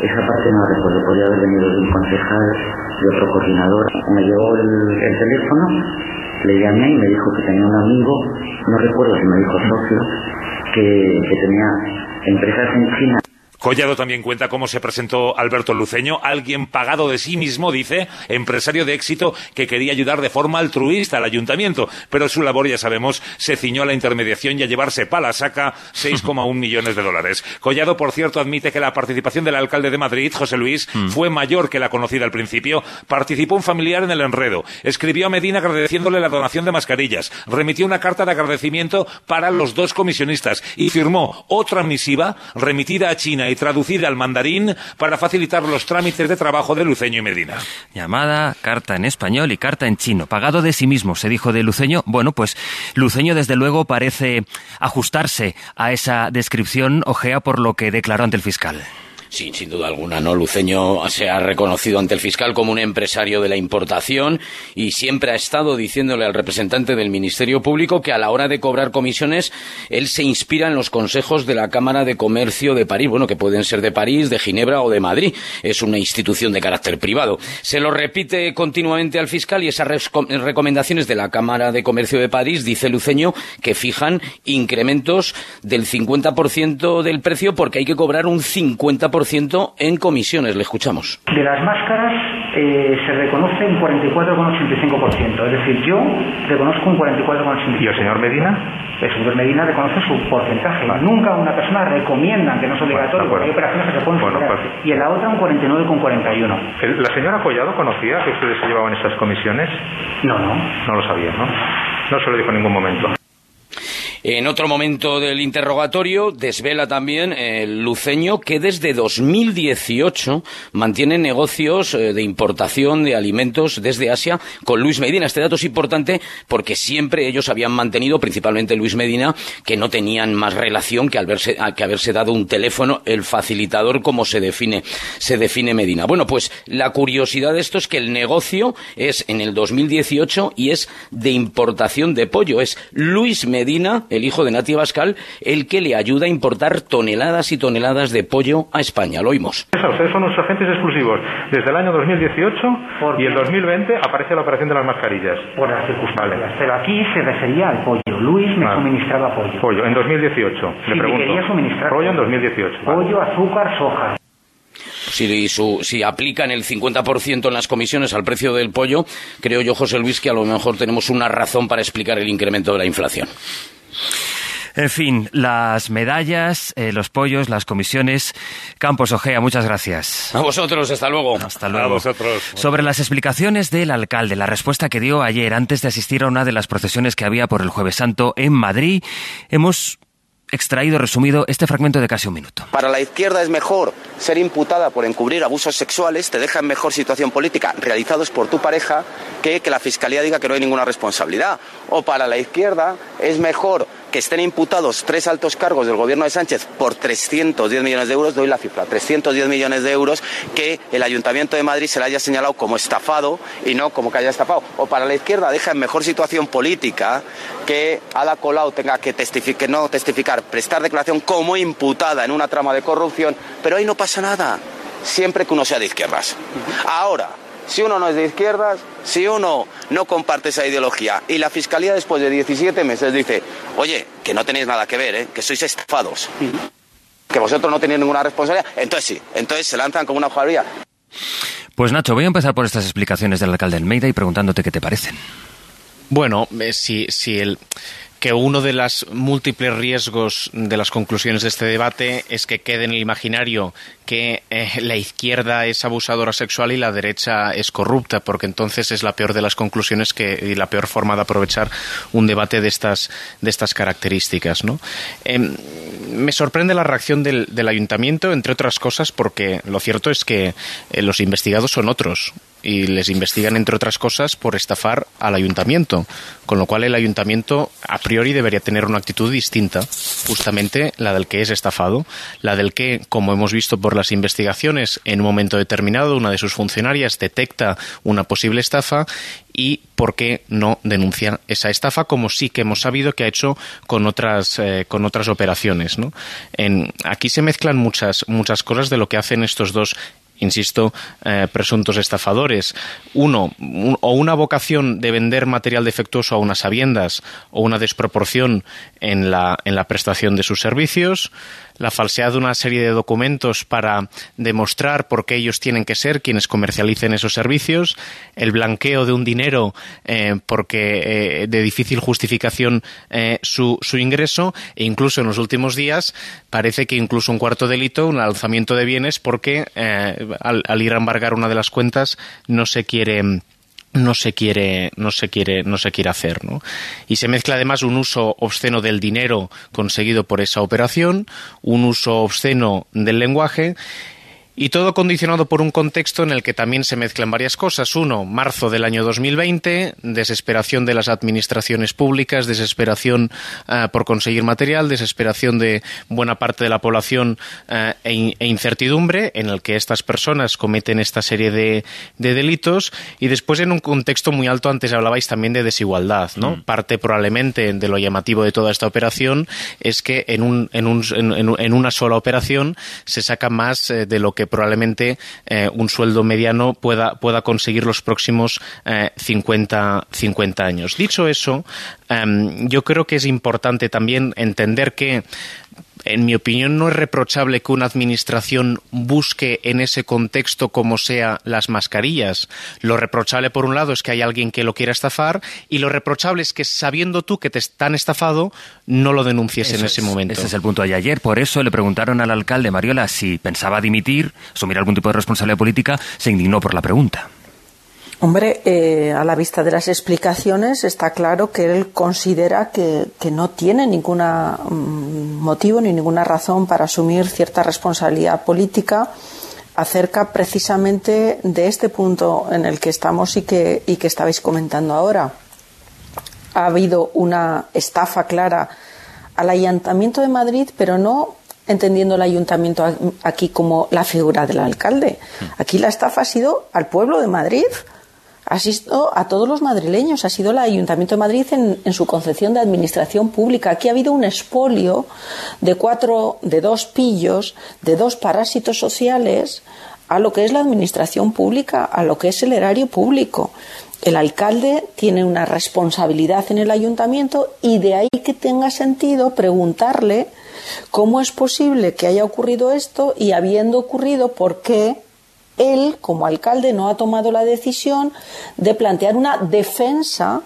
Esa parte no recuerdo, podría haber venido de un concejal, de otro coordinador. Me llevó el teléfono le llamé y me dijo que tenía un amigo, no recuerdo si me dijo socio, que, tenía empresas en China Collado también cuenta cómo se presentó Alberto Luceño, alguien pagado de sí mismo, dice, empresario de éxito que quería ayudar de forma altruista al ayuntamiento, pero su labor, ya sabemos, se ciñó a la intermediación y a llevarse pala saca 6,1 millones de dólares. Collado, por cierto, admite que la participación del alcalde de Madrid, José Luis, mm. fue mayor que la conocida al principio. Participó un familiar en el enredo, escribió a Medina agradeciéndole la donación de mascarillas, remitió una carta de agradecimiento para los dos comisionistas y firmó otra misiva remitida a China y traducida al mandarín para facilitar los trámites de trabajo de Luceño y Medina. Llamada, carta en español y carta en chino. Pagado de sí mismo, se dijo de Luceño. Bueno, pues Luceño desde luego parece ajustarse a esa descripción, ojea por lo que declaró ante el fiscal. Sí, sin duda alguna, ¿no? Luceño se ha reconocido ante el fiscal como un empresario de la importación y siempre ha estado diciéndole al representante del Ministerio Público que a la hora de cobrar comisiones él se inspira en los consejos de la Cámara de Comercio de París, bueno, que pueden ser de París, de Ginebra o de Madrid. Es una institución de carácter privado. Se lo repite continuamente al fiscal y esas recomendaciones de la Cámara de Comercio de París, dice Luceño, que fijan incrementos del 50% del precio porque hay que cobrar un 50% en comisiones. Le escuchamos. De las máscaras, eh, se reconoce un 44,85%. Es decir, yo reconozco un 44,85%. ¿Y el señor Medina? El señor Medina reconoce su porcentaje. Nunca una persona recomienda que no es obligatorio, porque hay operaciones que se pueden bueno, pues... Y en la otra un 49,41. ¿La señora Collado conocía que ustedes se llevaban estas comisiones? No, no. No lo sabía, ¿no? No se lo dijo en ningún momento. En otro momento del interrogatorio desvela también el luceño que desde 2018 mantiene negocios eh, de importación de alimentos desde Asia con Luis Medina. Este dato es importante porque siempre ellos habían mantenido, principalmente Luis Medina, que no tenían más relación que, haberse, que haberse dado un teléfono, el facilitador, como se define, se define Medina. Bueno, pues la curiosidad de esto es que el negocio es en el 2018 y es de importación de pollo. Es Luis Medina el hijo de Nati Bascal, el que le ayuda a importar toneladas y toneladas de pollo a España. Lo oímos. Ustedes son nuestros agentes exclusivos desde el año 2018 y el 2020 aparece la operación de las mascarillas. Por las circunstancias. Pero aquí se refería al pollo. Luis me suministraba pollo. Pollo, en 2018. le pregunto. quería suministrar pollo en 2018. Pollo, azúcar, soja. Si, si, aplican el 50% en las comisiones al precio del pollo, creo yo, José Luis, que a lo mejor tenemos una razón para explicar el incremento de la inflación. En fin, las medallas, eh, los pollos, las comisiones. Campos Ojea, muchas gracias. A vosotros, hasta luego. Hasta luego. A vosotros. Sobre las explicaciones del alcalde, la respuesta que dio ayer antes de asistir a una de las procesiones que había por el Jueves Santo en Madrid, hemos extraído, resumido, este fragmento de casi un minuto. Para la izquierda es mejor ser imputada por encubrir abusos sexuales, te deja en mejor situación política realizados por tu pareja que que la Fiscalía diga que no hay ninguna responsabilidad. O para la izquierda es mejor que estén imputados tres altos cargos del gobierno de Sánchez por 310 millones de euros, doy la cifra, 310 millones de euros, que el Ayuntamiento de Madrid se le haya señalado como estafado y no como que haya estafado. O para la izquierda deja en mejor situación política que Ada Colau tenga que, testificar, no testificar, prestar declaración como imputada en una trama de corrupción, pero ahí no pasa nada, siempre que uno sea de izquierdas. Ahora, si uno no es de izquierdas, si uno no comparte esa ideología y la Fiscalía después de 17 meses dice, oye, que no tenéis nada que ver, ¿eh? que sois estafados, que vosotros no tenéis ninguna responsabilidad, entonces sí, entonces se lanzan como una jugaría. Pues Nacho, voy a empezar por estas explicaciones del alcalde Almeida y preguntándote qué te parecen. Bueno, eh, si, si el que uno de los múltiples riesgos de las conclusiones de este debate es que quede en el imaginario que eh, la izquierda es abusadora sexual y la derecha es corrupta, porque entonces es la peor de las conclusiones que, y la peor forma de aprovechar un debate de estas, de estas características. ¿no? Em, me sorprende la reacción del, ayuntamiento, entre otras cosas, porque lo cierto es que eh, los investigados son otros y les investigan, entre otras cosas, por estafar al ayuntamiento, con lo cual el ayuntamiento priori debería tener una actitud distinta, justamente la del que es estafado, la del que, como hemos visto por las investigaciones, en un momento determinado una de sus funcionarias detecta una posible estafa y por qué no denuncia esa estafa, como sí que hemos sabido que ha hecho con otras, eh, con otras operaciones. aquí se mezclan muchas, muchas cosas de lo que hacen estos dos insisto, eh, presuntos estafadores. Uno, o una vocación de vender material defectuoso a unas sabiendas o una desproporción en la, en la prestación de sus servicios la falsedad de una serie de documentos para demostrar por qué ellos tienen que ser quienes comercialicen esos servicios, el blanqueo de un dinero eh, porque eh, de difícil justificación eh, su, su, ingreso e incluso en los últimos días parece que incluso un cuarto delito, un alzamiento de bienes porque al, al ir a embargar una de las cuentas no se quiere no se quiere no se quiere no se quiere hacer ¿no? y se mezcla además un uso obsceno del dinero conseguido por esa operación un uso obsceno del lenguaje y todo condicionado por un contexto en el que también se mezclan varias cosas. Uno, marzo del año 2020, desesperación de las administraciones públicas, desesperación eh, por conseguir material, desesperación de buena parte de la población eh, e, e, incertidumbre en el que estas personas cometen esta serie de, delitos. Y después en un contexto muy alto, antes hablabais también de desigualdad. ¿no? Mm. Parte probablemente de lo llamativo de toda esta operación es que en, un, en, un, en una sola operación se saca más eh, de lo que probablemente eh, un sueldo mediano pueda, pueda conseguir los próximos 50, eh, 50 años. Dicho eso, em, yo creo que es importante también entender que en mi opinión, no es reprochable que una administración busque en ese contexto como sea las mascarillas. Lo reprochable, por un lado, es que hay alguien que lo quiera estafar y lo reprochable es que sabiendo tú que te están estafado, no lo denuncies en ese momento. Ese es el punto de ayer. Por eso le preguntaron al alcalde Mariola si pensaba dimitir, asumir algún tipo de responsabilidad política. Se indignó por la pregunta. Hombre, eh, a la vista de las explicaciones está claro que él considera que, no tiene ningún mm, motivo ni ninguna razón para asumir cierta responsabilidad política acerca precisamente de este punto en el que estamos y que, y que estabais comentando ahora. Ha habido una estafa clara al Ayuntamiento de Madrid, pero no entendiendo el Ayuntamiento aquí como la figura del alcalde. Mm. Aquí la estafa ha sido al pueblo de Madrid ha sido a todos los madrileños, ha sido el Ayuntamiento de Madrid en, su concepción de administración pública. Aquí ha habido un expolio de cuatro, de dos pillos, de dos parásitos sociales a lo que es la administración pública, a lo que es el erario público. El alcalde tiene una responsabilidad en el ayuntamiento y de ahí que tenga sentido preguntarle cómo es posible que haya ocurrido esto y habiendo ocurrido, por qué él, como alcalde, no ha tomado la decisión de plantear una defensa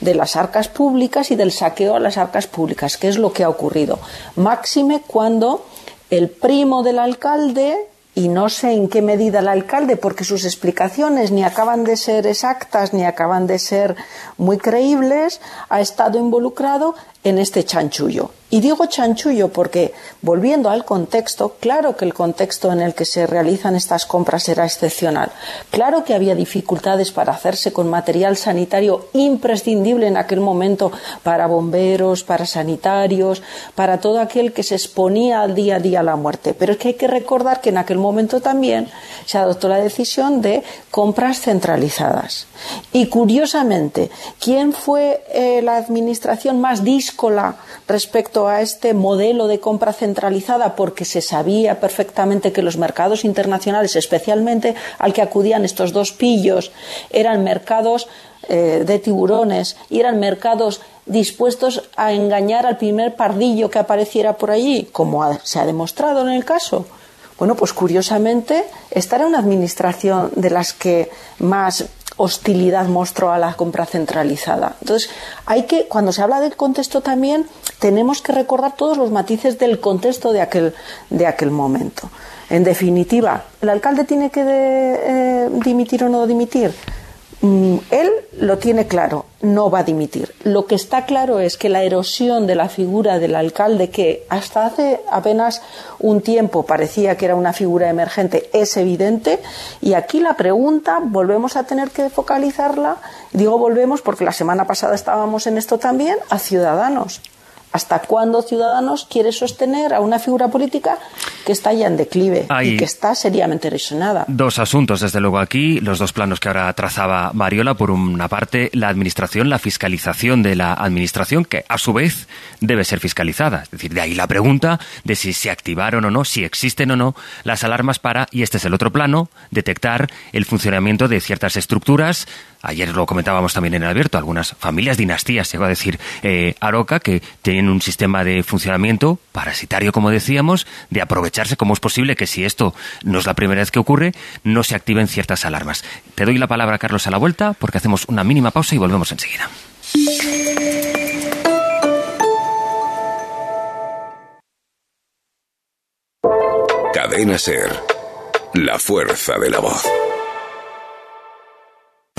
de las arcas públicas y del saqueo a las arcas públicas, que es lo que ha ocurrido. Máxime cuando el primo del alcalde, y no sé en qué medida el alcalde, porque sus explicaciones ni acaban de ser exactas ni acaban de ser muy creíbles, ha estado involucrado en este chanchullo. Y digo chanchullo porque, volviendo al contexto, claro que el contexto en el que se realizan estas compras era excepcional. Claro que había dificultades para hacerse con material sanitario imprescindible en aquel momento para bomberos, para sanitarios, para todo aquel que se exponía al día a día a la muerte. Pero es que hay que recordar que en aquel momento también se adoptó la decisión de compras centralizadas. Y curiosamente, ¿quién fue eh, la administración más díscola respecto a este modelo de compra centralizada? Porque se sabía perfectamente que los mercados internacionales, especialmente al que acudían estos dos pillos, eran mercados eh, de tiburones y eran mercados dispuestos a engañar al primer pardillo que apareciera por allí, como se ha demostrado en el caso. Bueno, pues curiosamente, esta era una administración de las que más hostilidad mostró a la compra centralizada. Entonces, hay que, cuando se habla del contexto también, tenemos que recordar todos los matices del contexto de aquel, de aquel momento. En definitiva, ¿el alcalde tiene que eh, dimitir o no dimitir? Mm, él lo tiene claro, no va a dimitir. Lo que está claro es que la erosión de la figura del alcalde, que hasta hace apenas un tiempo parecía que era una figura emergente, es evidente. Y aquí la pregunta, volvemos a tener que focalizarla, digo volvemos porque la semana pasada estábamos en esto también, a ciudadanos. ¿Hasta cuándo Ciudadanos quiere sostener a una figura política que está ya en declive y que está seriamente erosionada? Dos asuntos, desde luego, aquí, los dos planos que ahora trazaba Mariola. Por una parte, la administración, la fiscalización de la administración, que a su vez debe ser fiscalizada. Es decir, de ahí la pregunta de si se activaron o no, si existen o no las alarmas para, y este es el otro plano, detectar el funcionamiento de ciertas estructuras Ayer lo comentábamos también en el abierto, algunas familias dinastías, llegó a decir eh, Aroca, que tienen un sistema de funcionamiento parasitario, como decíamos, de aprovecharse, como es posible que si esto no es la primera vez que ocurre, no se activen ciertas alarmas. Te doy la palabra, Carlos, a la vuelta, porque hacemos una mínima pausa y volvemos enseguida. Cadena Ser, la fuerza de la voz.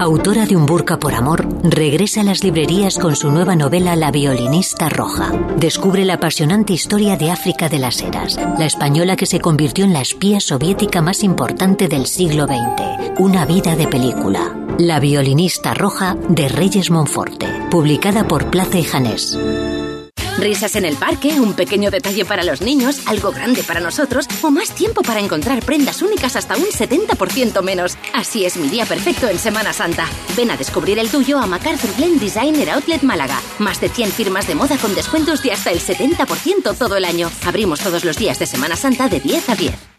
autora de Un burka por amor, regresa a las librerías con su nueva novela La violinista roja. Descubre la apasionante historia de África de las Heras, la española que se convirtió en la espía soviética más importante del siglo XX. Una vida de película. La violinista roja de Reyes Monforte, publicada por Plaza y Janés. Risas en el parque, un pequeño detalle para los niños, algo grande para nosotros o más tiempo para encontrar prendas únicas hasta un 70% menos. Así es mi día perfecto en Semana Santa. Ven a descubrir el tuyo a MacArthur Glen Designer Outlet Málaga. Más de 100 firmas de moda con descuentos de hasta el 70% todo el año. Abrimos todos los días de Semana Santa de 10 a 10.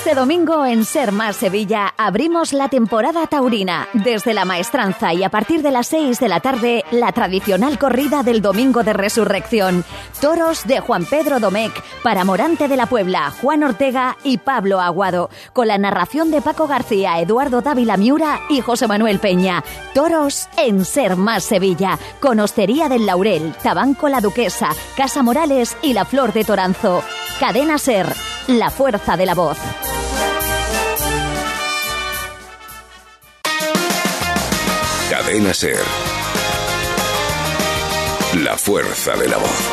Este domingo en Ser Más Sevilla abrimos la temporada taurina. Desde la maestranza y a partir de las 6 de la tarde, la tradicional corrida del Domingo de Resurrección. Toros de Juan Pedro Domecq, para Morante de la Puebla, Juan Ortega y Pablo Aguado. Con la narración de Paco García, Eduardo Dávila Miura y José Manuel Peña. Toros en Ser Más Sevilla. Con Hostería del Laurel, Tabanco La Duquesa, Casa Morales y La Flor de Toranzo. Cadena Ser, la fuerza de la voz. Cadena Ser. La fuerza de la voz.